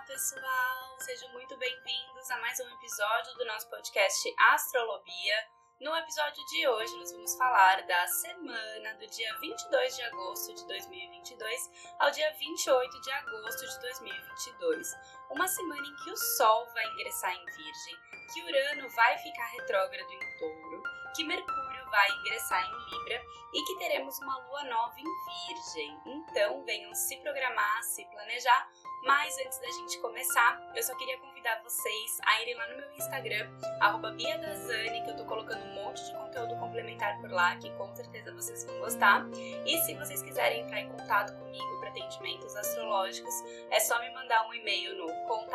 Olá, pessoal! Sejam muito bem-vindos a mais um episódio do nosso podcast Astrolobia. No episódio de hoje, nós vamos falar da semana do dia 22 de agosto de 2022 ao dia 28 de agosto de 2022. Uma semana em que o Sol vai ingressar em Virgem, que Urano vai ficar retrógrado em Touro, que Mercúrio vai ingressar em Libra e que teremos uma lua nova em Virgem. Então, venham se programar, se planejar mas antes da gente começar, eu só queria convidar vocês a irem lá no meu Instagram, BiaDazani, que eu tô colocando um monte de conteúdo complementar por lá, que com certeza vocês vão gostar. E se vocês quiserem entrar em contato comigo para atendimentos astrológicos, é só me mandar um e-mail no contato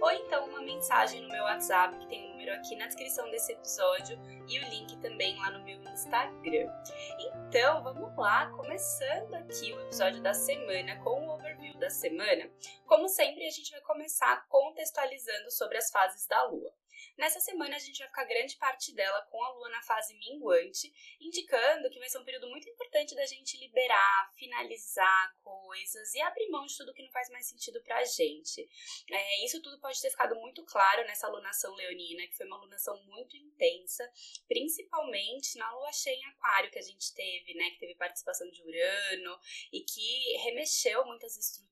ou então uma mensagem no meu WhatsApp, que tem número aqui na descrição desse episódio e o link também lá no meu Instagram. Então, vamos lá, começando aqui o episódio da semana com o overview da semana. Como sempre, a gente vai começar contextualizando sobre as fases da lua. Nessa semana a gente vai ficar grande parte dela com a lua na fase minguante, indicando que vai ser um período muito importante da gente liberar, finalizar coisas e abrir mão de tudo que não faz mais sentido pra gente. É, isso tudo pode ter ficado muito claro nessa alunação leonina, que foi uma alunação muito intensa, principalmente na lua cheia em aquário que a gente teve, né, que teve participação de Urano e que remexeu muitas estruturas.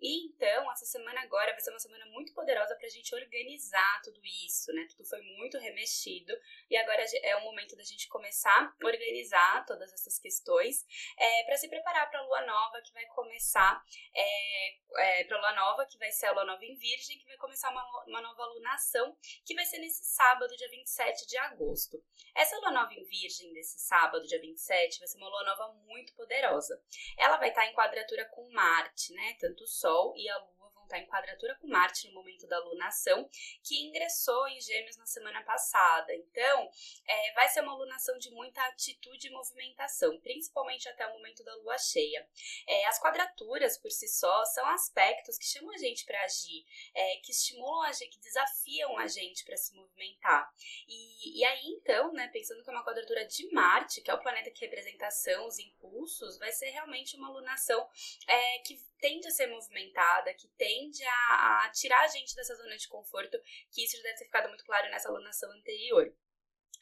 E então, essa semana agora vai ser uma semana muito poderosa pra gente organizar tudo isso, né? Tudo foi muito remexido e agora é o momento da gente começar a organizar todas essas questões é, para se preparar para a lua nova que vai começar, é, é, para a lua nova que vai ser a lua nova em Virgem, que vai começar uma, uma nova lunação que vai ser nesse sábado, dia 27 de agosto. Essa lua nova em Virgem desse sábado, dia 27, vai ser uma lua nova muito poderosa. Ela vai estar em quadratura com Marte, né? Tanto o Sol e a Lua está em quadratura com Marte no momento da lunação, que ingressou em Gêmeos na semana passada. Então, é, vai ser uma lunação de muita atitude e movimentação, principalmente até o momento da lua cheia. É, as quadraturas, por si só, são aspectos que chamam a gente para agir, é, que estimulam a gente, que desafiam a gente para se movimentar. E, e aí, então, né, pensando que é uma quadratura de Marte, que é o planeta que representa ação, os impulsos, vai ser realmente uma lunação é, que tende a ser movimentada, que tende a, a, tirar a gente dessa zona de conforto, que isso já deve ter ficado muito claro nessa alunação anterior.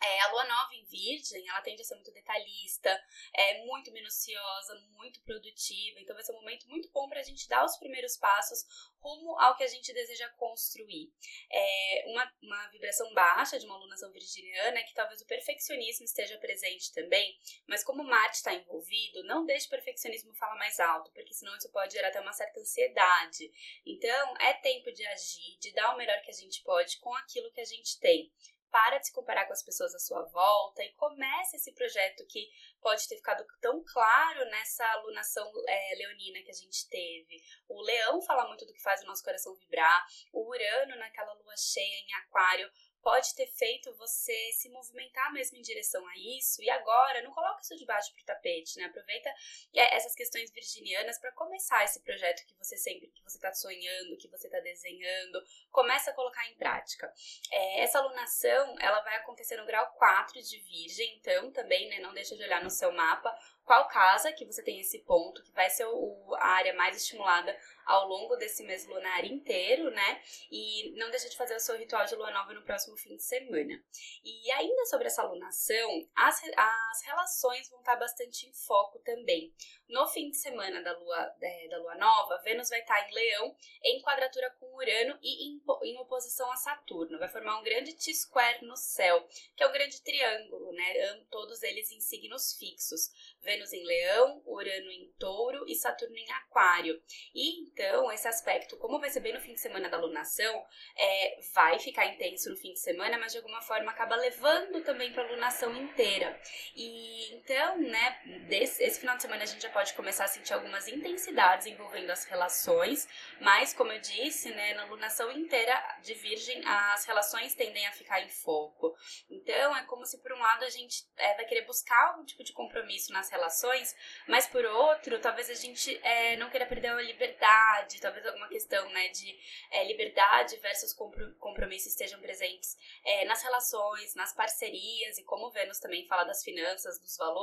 É, a lua nova em Virgem, ela tende a ser muito detalhista, é muito minuciosa, muito produtiva. Então vai ser um momento muito bom para a gente dar os primeiros passos rumo ao que a gente deseja construir. É uma, uma vibração baixa de uma alunação virginiana é que talvez o perfeccionismo esteja presente também, mas como Marte está envolvido, não deixe o perfeccionismo falar mais alto, porque senão isso pode gerar até uma certa ansiedade. Então é tempo de agir, de dar o melhor que a gente pode com aquilo que a gente tem para de se comparar com as pessoas à sua volta e comece esse projeto que pode ter ficado tão claro nessa alunação é, leonina que a gente teve. O leão fala muito do que faz o nosso coração vibrar, o Urano naquela lua cheia em aquário pode ter feito você se movimentar mesmo em direção a isso. E agora, não coloque isso debaixo pro tapete, né? Aproveita é, essas questões virginianas para começar esse projeto que você sempre que você está sonhando, que você está desenhando, começa a colocar em prática. É, essa alunação, ela vai acontecer no grau 4 de Virgem, então também, né, não deixa de olhar no seu mapa qual casa que você tem esse ponto, que vai ser o, a área mais estimulada ao longo desse mês lunar inteiro, né? E não deixa de fazer o seu ritual de lua nova no próximo fim de semana. E ainda sobre essa lunação, as, as relações vão estar bastante em foco também. No fim de semana da lua, é, da lua nova, Vênus vai estar em Leão, em quadratura com Urano e em, em oposição a Saturno. Vai formar um grande T-square no céu, que é um grande triângulo, né? Todos eles em signos fixos. Vênus em Leão, Urano em Touro e Saturno em Aquário. E então, esse aspecto, como vai ser bem no fim de semana da lunação, é, vai ficar intenso no fim de semana, mas de alguma forma acaba levando também para a lunação inteira. E então, né, desse, esse final de semana a gente já pode começar a sentir algumas intensidades envolvendo as relações, mas como eu disse, né, na lunação inteira de Virgem, as relações tendem a ficar em foco. Então, é como se por um lado a gente é, vai querer buscar algum tipo de compromisso nas relações, mas por outro, talvez a gente é, não queira perder a liberdade talvez alguma questão né, de é, liberdade versus compromissos estejam presentes é, nas relações, nas parcerias, e como Vênus também fala das finanças, dos valores,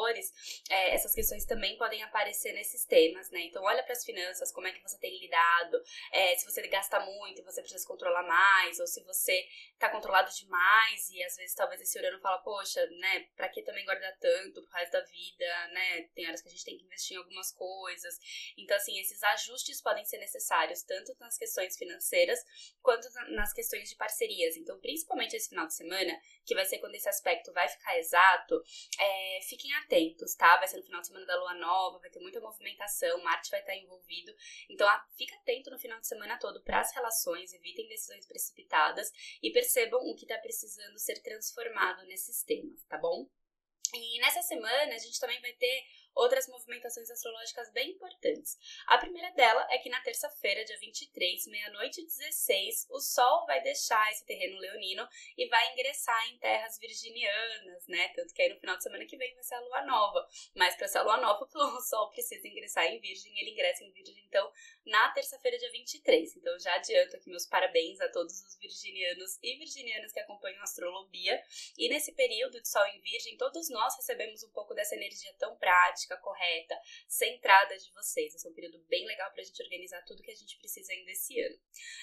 é, essas questões também podem aparecer nesses temas, né? Então, olha para as finanças, como é que você tem lidado, é, se você gasta muito você precisa controlar mais, ou se você está controlado demais e às vezes talvez esse Urano fala, poxa, né, pra que também guardar tanto pro resto da vida, né? Tem horas que a gente tem que investir em algumas coisas. Então, assim, esses ajustes podem ser necessários tanto nas questões financeiras quanto nas questões de parcerias. Então, principalmente esse final de semana, que vai ser quando esse aspecto vai ficar exato, é, fiquem atentos, tá? Vai ser no final de semana da lua nova, vai ter muita movimentação, Marte vai estar envolvido. Então, fica atento no final de semana todo para as relações, evitem decisões precipitadas e percebam o que está precisando ser transformado nesses temas, tá bom? E nessa semana a gente também vai ter outras movimentações astrológicas bem importantes. A primeira dela é que na terça-feira, dia 23, meia-noite e 16, o Sol vai deixar esse terreno leonino e vai ingressar em terras virginianas, né? Tanto que aí no final de semana que vem vai ser a lua nova. Mas para ser a lua nova, o Sol precisa ingressar em Virgem, ele ingressa em Virgem, então, na terça-feira, dia 23. Então, já adianto aqui meus parabéns a todos os virginianos e virginianas que acompanham a astrologia. E nesse período de Sol em Virgem, todos nós recebemos um pouco dessa energia tão prática prática correta, centrada de vocês. Esse é um período bem legal para a gente organizar tudo que a gente precisa ainda esse ano.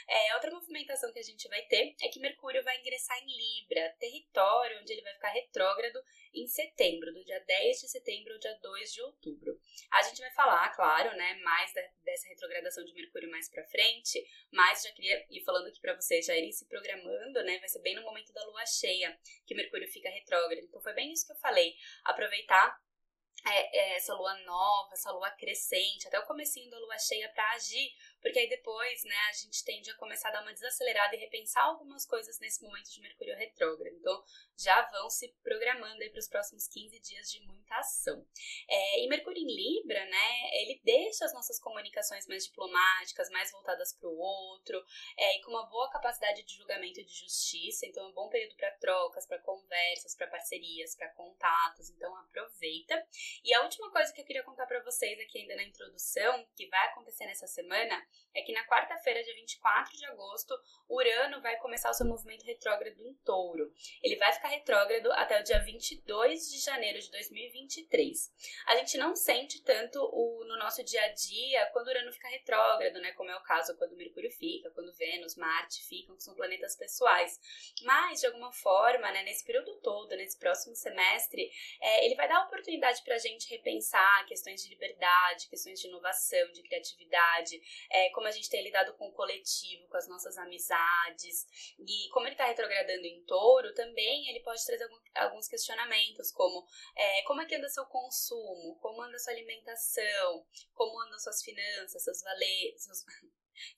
É, outra movimentação que a gente vai ter é que Mercúrio vai ingressar em Libra, território onde ele vai ficar retrógrado em setembro, do dia 10 de setembro ao dia 2 de outubro. A gente vai falar, claro, né, mais da, dessa retrogradação de Mercúrio mais para frente, mas já queria ir falando aqui para vocês já irem se programando, né? Vai ser bem no momento da lua cheia que Mercúrio fica retrógrado. Então foi bem isso que eu falei. Aproveitar é, é, essa lua nova, essa lua crescente, até o comecinho da lua cheia para agir, porque aí depois, né, a gente tende a começar a dar uma desacelerada e repensar algumas coisas nesse momento de Mercúrio retrógrado. Então, já vão se programando aí para os próximos 15 dias de muita ação. É, e Mercúrio em Libra, né, ele deixa as nossas comunicações mais diplomáticas, mais voltadas para o outro, é, e com uma boa capacidade de julgamento e de justiça. Então, é um bom período para trocas, para conversas, para parcerias, para contatos. Então, aproveita. E a última coisa que eu queria contar para vocês aqui ainda na introdução, que vai acontecer nessa semana, é que na quarta-feira, dia 24 de agosto, Urano vai começar o seu movimento retrógrado em touro. Ele vai ficar retrógrado até o dia 22 de janeiro de 2023. A gente não sente tanto o, no nosso dia a dia quando Urano fica retrógrado, né? Como é o caso quando Mercúrio fica, quando Vênus, Marte ficam, que são planetas pessoais. Mas, de alguma forma, né, nesse período todo, nesse próximo semestre, é, ele vai dar oportunidade para a gente repensar questões de liberdade, questões de inovação, de criatividade, é, como a gente tem lidado com o coletivo, com as nossas amizades. E como ele está retrogradando em touro, também ele pode trazer alguns questionamentos, como é, como é que anda seu consumo, como anda sua alimentação, como andam suas finanças, seus valores,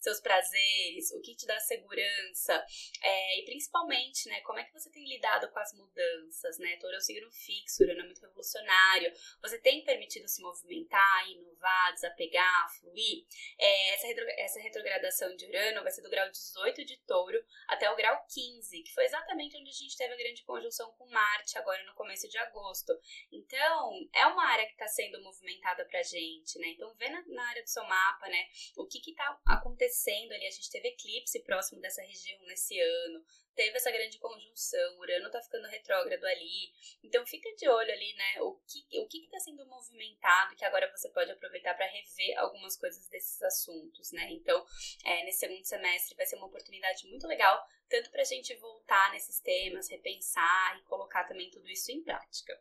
seus prazeres, o que te dá segurança, é, e principalmente, né, como é que você tem lidado com as mudanças, né? Touro é um signo fixo, Urano é muito revolucionário, você tem permitido se movimentar, inovar, desapegar, fluir? É, essa, retro, essa retrogradação de Urano vai ser do grau 18 de Touro até o grau 15, que foi exatamente onde a gente teve a grande conjunção com Marte agora no começo de agosto. Então, é uma área que está sendo movimentada pra gente, né? Então, vê na, na área do seu mapa, né, o que que tá acontecendo acontecendo ali. A gente teve eclipse próximo dessa região nesse ano, teve essa grande conjunção, Urano tá ficando retrógrado ali. Então fica de olho ali, né? O que o que está sendo movimentado que agora você pode aproveitar para rever algumas coisas desses assuntos, né? Então, é, nesse segundo semestre vai ser uma oportunidade muito legal tanto para a gente voltar nesses temas, repensar e colocar também tudo isso em prática.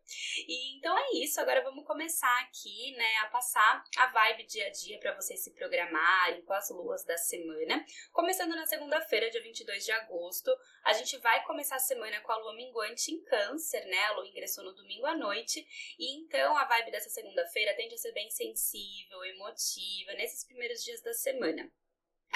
E então é isso, agora vamos começar aqui, né, a passar a vibe dia a dia para vocês se programarem com as luas da semana. Começando na segunda-feira, dia 22 de agosto, a gente vai começar a semana com a lua minguante em Câncer, né? A lua ingressou no domingo à noite, e então a vibe dessa segunda-feira tende a ser bem sensível, emotiva nesses primeiros dias da semana.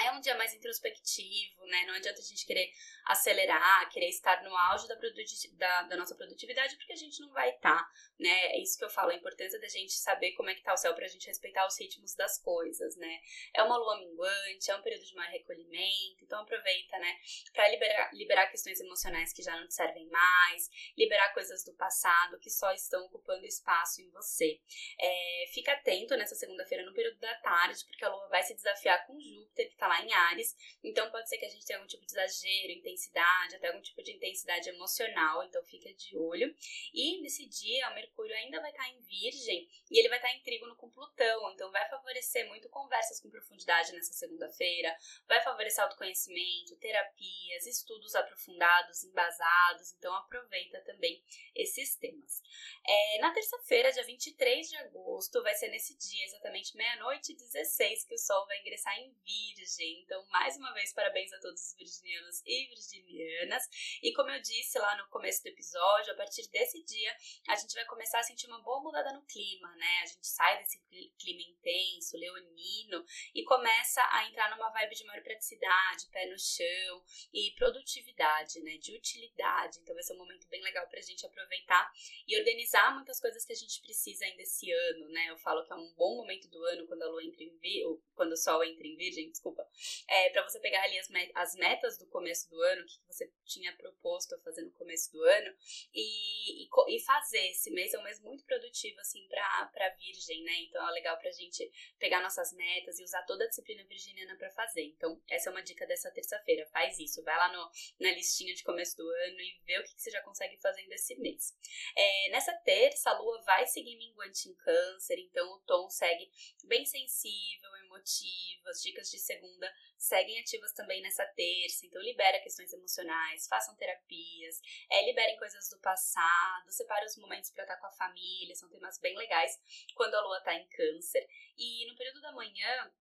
É um dia mais introspectivo, né? Não adianta a gente querer acelerar, querer estar no auge da, da, da nossa produtividade, porque a gente não vai estar, tá, né? É isso que eu falo, a importância da gente saber como é que tá o céu pra gente respeitar os ritmos das coisas, né? É uma lua minguante, é um período de maior recolhimento, então aproveita, né? Pra liberar, liberar questões emocionais que já não te servem mais, liberar coisas do passado que só estão ocupando espaço em você. É, fica atento nessa segunda-feira no período da tarde, porque a lua vai se desafiar com Júpiter, que tá lá em Ares, então pode ser que a gente tenha algum tipo de exagero, intensidade, até algum tipo de intensidade emocional, então fica de olho. E nesse dia, o Mercúrio ainda vai estar em Virgem e ele vai estar em trígono com Plutão, então vai favorecer muito conversas com profundidade nessa segunda-feira, vai favorecer autoconhecimento, terapias, estudos aprofundados, embasados, então aproveita também esses temas. É, na terça-feira, dia 23 de agosto, vai ser nesse dia, exatamente meia-noite e 16, que o Sol vai ingressar em Virgem. Então, mais uma vez, parabéns a todos os virginianos e virginianas. E como eu disse lá no começo do episódio, a partir desse dia, a gente vai começar a sentir uma boa mudada no clima, né? A gente sai desse clima intenso, leonino, e começa a entrar numa vibe de maior praticidade, pé no chão e produtividade, né? De utilidade. Então, vai ser um momento bem legal pra gente aproveitar e organizar muitas coisas que a gente precisa ainda esse ano, né? Eu falo que é um bom momento do ano quando a lua entra em virgem, quando o sol entra em virgem, desculpa, é para você pegar ali as, met as metas do começo do ano, o que você tinha proposto a fazer no começo do ano e, e, e fazer. Esse mês é um mês muito produtivo, assim, pra, pra virgem, né? Então é legal pra gente pegar nossas metas e usar toda a disciplina virginiana para fazer. Então, essa é uma dica dessa terça-feira. Faz isso, vai lá no, na listinha de começo do ano e vê o que, que você já consegue fazer desse mês. É, nessa terça, a lua vai seguir minguante em câncer, então o tom segue bem sensível, emotivo, as dicas de segunda seguem ativas também nessa terça, então libera questões emocionais, façam terapias, é, liberem coisas do passado, separe os momentos para estar com a família, são temas bem legais quando a lua está em câncer. E no período da manhã,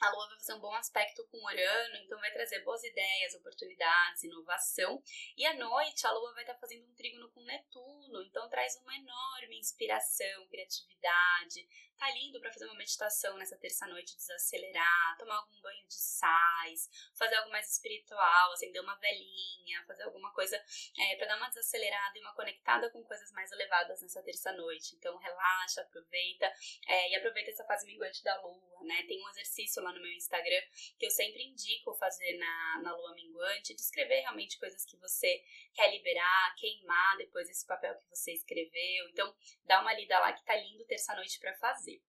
a Lua vai fazer um bom aspecto com Urano, então vai trazer boas ideias, oportunidades, inovação. E à noite a Lua vai estar fazendo um trígono com Netuno, então traz uma enorme inspiração, criatividade, Tá lindo para fazer uma meditação nessa terça-noite, desacelerar, tomar algum banho de sais, fazer algo mais espiritual, acender uma velinha, fazer alguma coisa é, para dar uma desacelerada e uma conectada com coisas mais elevadas nessa terça-noite. Então, relaxa, aproveita é, e aproveita essa fase minguante da lua, né? Tem um exercício lá no meu Instagram que eu sempre indico fazer na, na lua minguante, de escrever realmente coisas que você quer liberar, queimar depois esse papel que você escreveu. Então, dá uma lida lá que tá lindo terça-noite para fazer.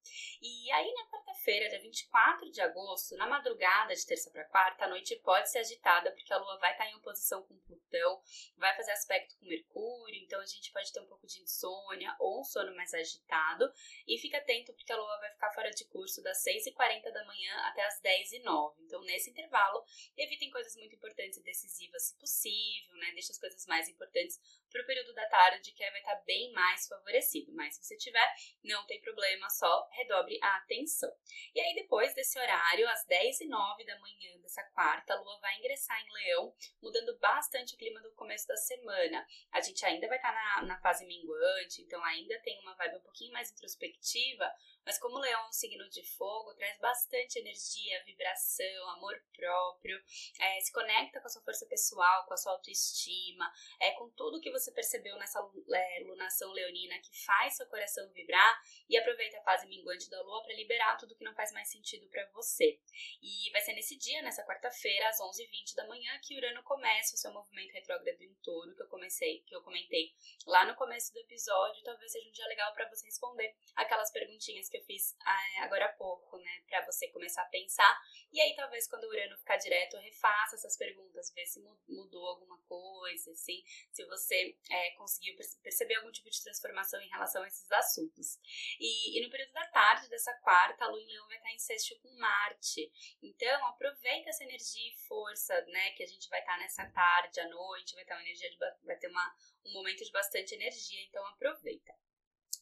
E aí, na quarta-feira, dia 24 de agosto, na madrugada de terça para quarta, a noite pode ser agitada, porque a Lua vai estar em oposição com Plutão, vai fazer aspecto com Mercúrio, então a gente pode ter um pouco de insônia ou um sono mais agitado. E fica atento, porque a Lua vai ficar fora de curso das 6h40 da manhã até as 10h09. Então, nesse intervalo, evitem coisas muito importantes e decisivas, se possível, né? Deixe as coisas mais importantes para o período da tarde, que vai estar bem mais favorecido. Mas se você tiver, não tem problema, só redobre a atenção. E aí, depois desse horário, às 10 e 09 da manhã dessa quarta, a lua vai ingressar em Leão, mudando bastante o clima do começo da semana. A gente ainda vai estar na, na fase minguante, então ainda tem uma vibe um pouquinho mais introspectiva, mas como leão é um signo de fogo, traz bastante energia, vibração, amor próprio, é, se conecta com a sua força pessoal, com a sua autoestima, é, com tudo que você percebeu nessa é, lunação leonina que faz seu coração vibrar e aproveita a fase minguante da lua para liberar tudo que não faz mais sentido para você. E vai ser nesse dia, nessa quarta-feira, às 11h20 da manhã, que Urano começa o seu movimento retrógrado em touro, que eu comecei, que eu comentei lá no começo do episódio. Talvez seja um dia legal para você responder aquelas perguntinhas que eu fiz ah, agora há pouco, né? Pra você começar a pensar. E aí, talvez, quando o Urano ficar direto, refaça essas perguntas, ver se mudou alguma coisa, assim, se você é, conseguiu perceber algum tipo de transformação em relação a esses assuntos. E, e no período da tarde dessa quarta, a Lua em Leão vai estar em sexto com Marte. Então, aproveita essa energia e força, né? Que a gente vai estar nessa tarde, à noite, vai ter uma energia de, vai ter uma, um momento de bastante energia, então aproveita.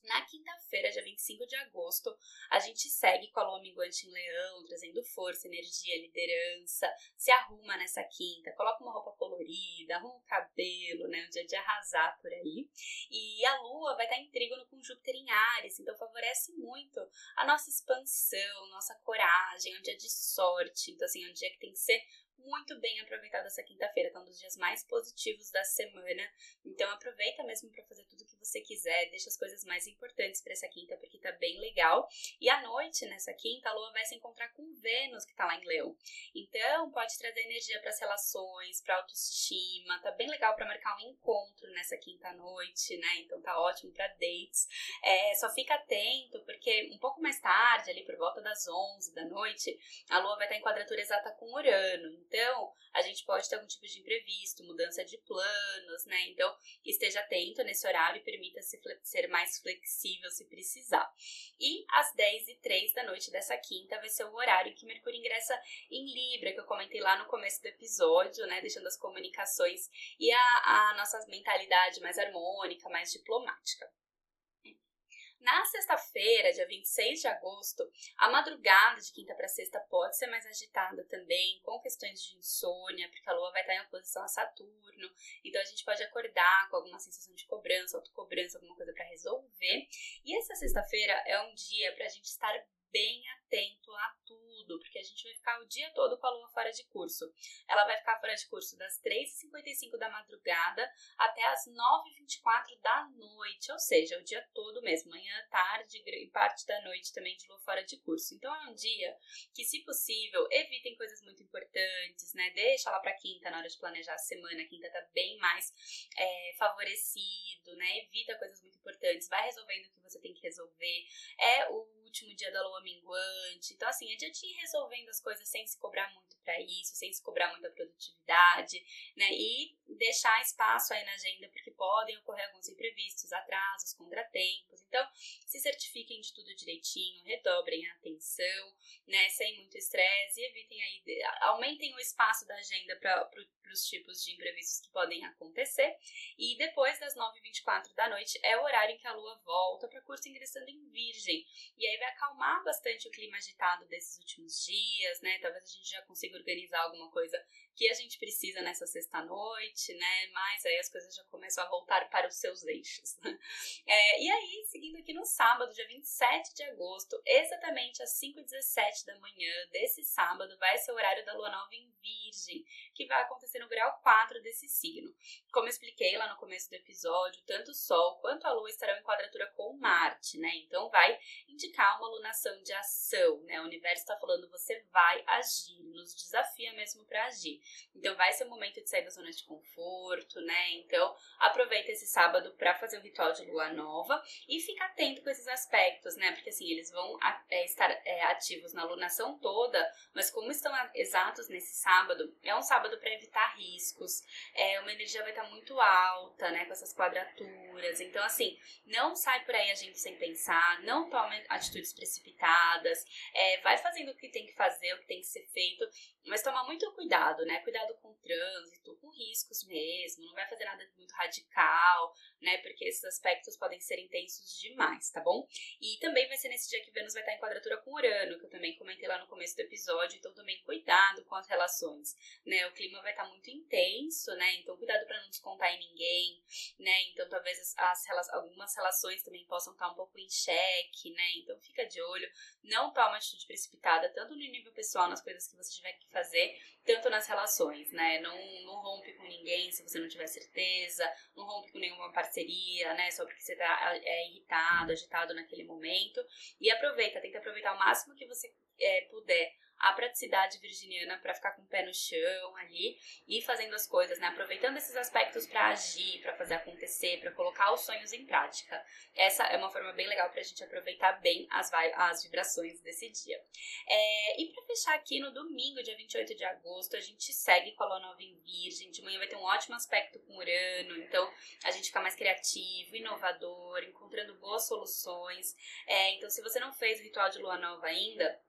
Na quinta-feira, dia 25 de agosto, a gente segue com a lua minguante em leão, trazendo força, energia, liderança. Se arruma nessa quinta, coloca uma roupa colorida, arruma o cabelo, né? Um dia de arrasar por aí. E a lua vai estar em trígono com Júpiter em Ares, então favorece muito a nossa expansão, nossa coragem, é um dia de sorte. Então, assim, é um dia que tem que ser muito bem aproveitado essa quinta-feira, tá um dos dias mais positivos da semana. Então aproveita mesmo para fazer tudo que você quiser, deixa as coisas mais importantes para essa quinta porque tá bem legal. E à noite nessa quinta a lua vai se encontrar com Vênus que tá lá em Leão. Então pode trazer energia para as relações, para autoestima, tá bem legal para marcar um encontro nessa quinta noite, né? Então tá ótimo para dates. É, só fica atento porque um pouco mais tarde, ali por volta das 11 da noite, a lua vai estar em quadratura exata com Urano. Então, a gente pode ter algum tipo de imprevisto, mudança de planos, né? Então, esteja atento nesse horário e permita-se ser mais flexível se precisar. E às 10 e 3 da noite dessa quinta vai ser o horário que Mercúrio ingressa em Libra, que eu comentei lá no começo do episódio, né? Deixando as comunicações e a, a nossa mentalidade mais harmônica, mais diplomática. Na sexta-feira, dia 26 de agosto, a madrugada de quinta para sexta pode ser mais agitada também, com questões de insônia, porque a lua vai estar em oposição a Saturno. Então a gente pode acordar com alguma sensação de cobrança, autocobrança, alguma coisa para resolver. E essa sexta-feira é um dia para a gente estar bem atento a tudo, porque a gente vai ficar o dia todo com a lua fora de curso. Ela vai ficar fora de curso das 3h55 da madrugada até as 9h24 da noite, ou seja, o dia todo mesmo, manhã, tarde e parte da noite também de lua fora de curso. Então é um dia que, se possível, evitem coisas muito importantes, né? Deixa lá pra quinta na hora de planejar a semana, a quinta tá bem mais é, favorecido, né? Evita coisas muito importantes, vai resolvendo o que você tem que resolver. É o último dia da lua minguante. Então, assim, dia de ir resolvendo as coisas sem se cobrar muito para isso, sem se cobrar muita produtividade, né? E deixar espaço aí na agenda, porque podem ocorrer alguns imprevistos, atrasos, contratempos. Então, se certifiquem de tudo direitinho, redobrem a atenção, né? Sem muito estresse e evitem aí, aumentem o espaço da agenda para os tipos de imprevistos que podem acontecer. E depois das 9h24 da noite é o horário em que a lua volta para curso ingressando em Virgem. E aí vai acalmar bastante o clima agitado desses últimos dias, né? Talvez a gente já consiga organizar alguma coisa que a gente precisa nessa sexta-noite, né? Mas aí as coisas já começam a voltar para os seus eixos. É, e aí, seguindo aqui no sábado, dia 27 de agosto, exatamente às 5h17 da manhã desse sábado, vai ser o horário da lua nova em Que vai acontecer no grau 4 desse signo. Como eu expliquei lá no começo do episódio, tanto o Sol quanto a Lua estarão em quadratura com Marte, né? Então vai indicar uma lunação de ação, né? O universo está falando você vai agir, nos desafia mesmo para agir. Então vai ser o momento de sair da zona de conforto, né? Então aproveita esse sábado para fazer o ritual de lua nova e fica atento com esses aspectos, né? Porque assim, eles vão é, estar é, ativos na lunação toda, mas como estão exatos nesse sábado, é um sábado para evitar riscos. É, uma energia vai estar muito alta, né? Com essas quadraturas. Então, assim, não sai por aí agindo sem pensar, não tome atitudes precipitadas, é, vai fazendo o que tem que fazer, o que tem que ser feito, mas tomar muito cuidado, né? Cuidado com o trânsito, com riscos mesmo, não vai fazer nada muito radical, né? Porque esses aspectos podem ser intensos demais, tá bom? E também vai ser nesse dia que Vênus vai estar em quadratura com Urano, que eu também comentei lá no começo do episódio, então também cuidado com as relações, né? O clima vai estar muito intenso, né? Então cuidado para não descontar em ninguém, né? Então talvez as, as, algumas relações também possam estar um pouco em xeque, né? Então fica de olho, não toma atitude precipitada, tanto no nível pessoal, nas coisas que você tiver que fazer, tanto nas relações, né? Não, não rompe com ninguém se você não tiver certeza, não rompe com nenhuma parceria, né? Só porque você tá é, irritado, agitado naquele momento. E aproveita, tenta aproveitar o máximo que você é, puder a praticidade virginiana para ficar com o pé no chão ali e fazendo as coisas, né? Aproveitando esses aspectos para agir, para fazer acontecer, para colocar os sonhos em prática. Essa é uma forma bem legal para a gente aproveitar bem as, as vibrações desse dia. É, e para fechar aqui, no domingo, dia 28 de agosto, a gente segue com a lua nova em Virgem. De manhã vai ter um ótimo aspecto com Urano, então a gente fica mais criativo, inovador, encontrando boas soluções. É, então, se você não fez o ritual de lua nova ainda,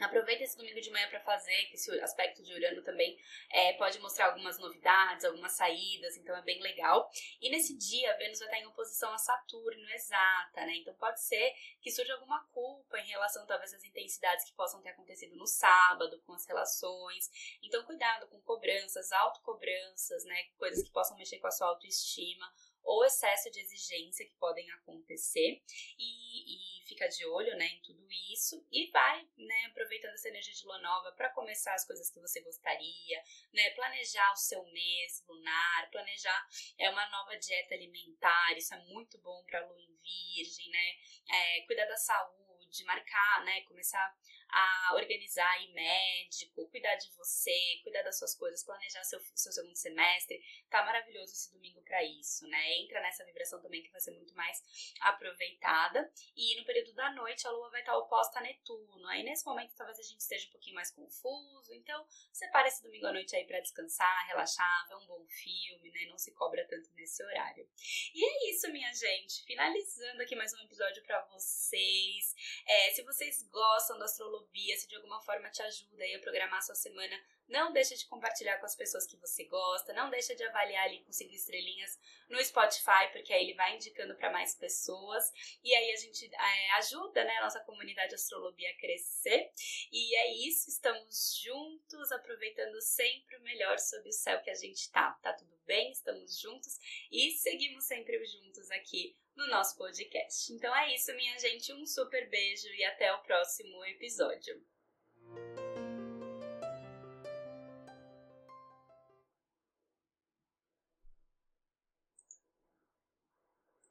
Aproveita esse domingo de manhã para fazer, que esse aspecto de Urano também é, pode mostrar algumas novidades, algumas saídas, então é bem legal. E nesse dia, Vênus vai estar em oposição a Saturno, exata, né? Então pode ser que surja alguma culpa em relação, talvez, às intensidades que possam ter acontecido no sábado, com as relações. Então, cuidado com cobranças, autocobranças, né? Coisas que possam mexer com a sua autoestima ou excesso de exigência que podem acontecer. E, e fica de olho né, em tudo isso. E vai né, aproveitando essa energia de lua nova para começar as coisas que você gostaria, né, planejar o seu mês lunar, planejar é uma nova dieta alimentar, isso é muito bom para lua em virgem, né, é, cuidar da saúde, marcar, né, começar a organizar aí médico, cuidar de você, cuidar das suas coisas, planejar seu, seu segundo semestre. Tá maravilhoso esse domingo para isso, né? Entra nessa vibração também que vai ser muito mais aproveitada. E no período da noite a lua vai estar oposta a Netuno. Aí nesse momento talvez a gente esteja um pouquinho mais confuso. Então, separe esse domingo à noite aí para descansar, relaxar, ver um bom filme, né? Não se cobra tanto nesse horário. E é isso, minha gente. Finalizando aqui mais um episódio para vocês. É, se vocês gostam da astrologia, se de alguma forma te ajuda a programar a sua semana, não deixa de compartilhar com as pessoas que você gosta, não deixa de avaliar ali com cinco estrelinhas no Spotify, porque aí ele vai indicando para mais pessoas e aí a gente é, ajuda né, a nossa comunidade astrologia a crescer. E é isso, estamos juntos, aproveitando sempre o melhor sob o céu que a gente tá. Tá tudo bem? Estamos juntos e seguimos sempre juntos aqui no nosso podcast. Então é isso, minha gente. Um super beijo e até o próximo episódio.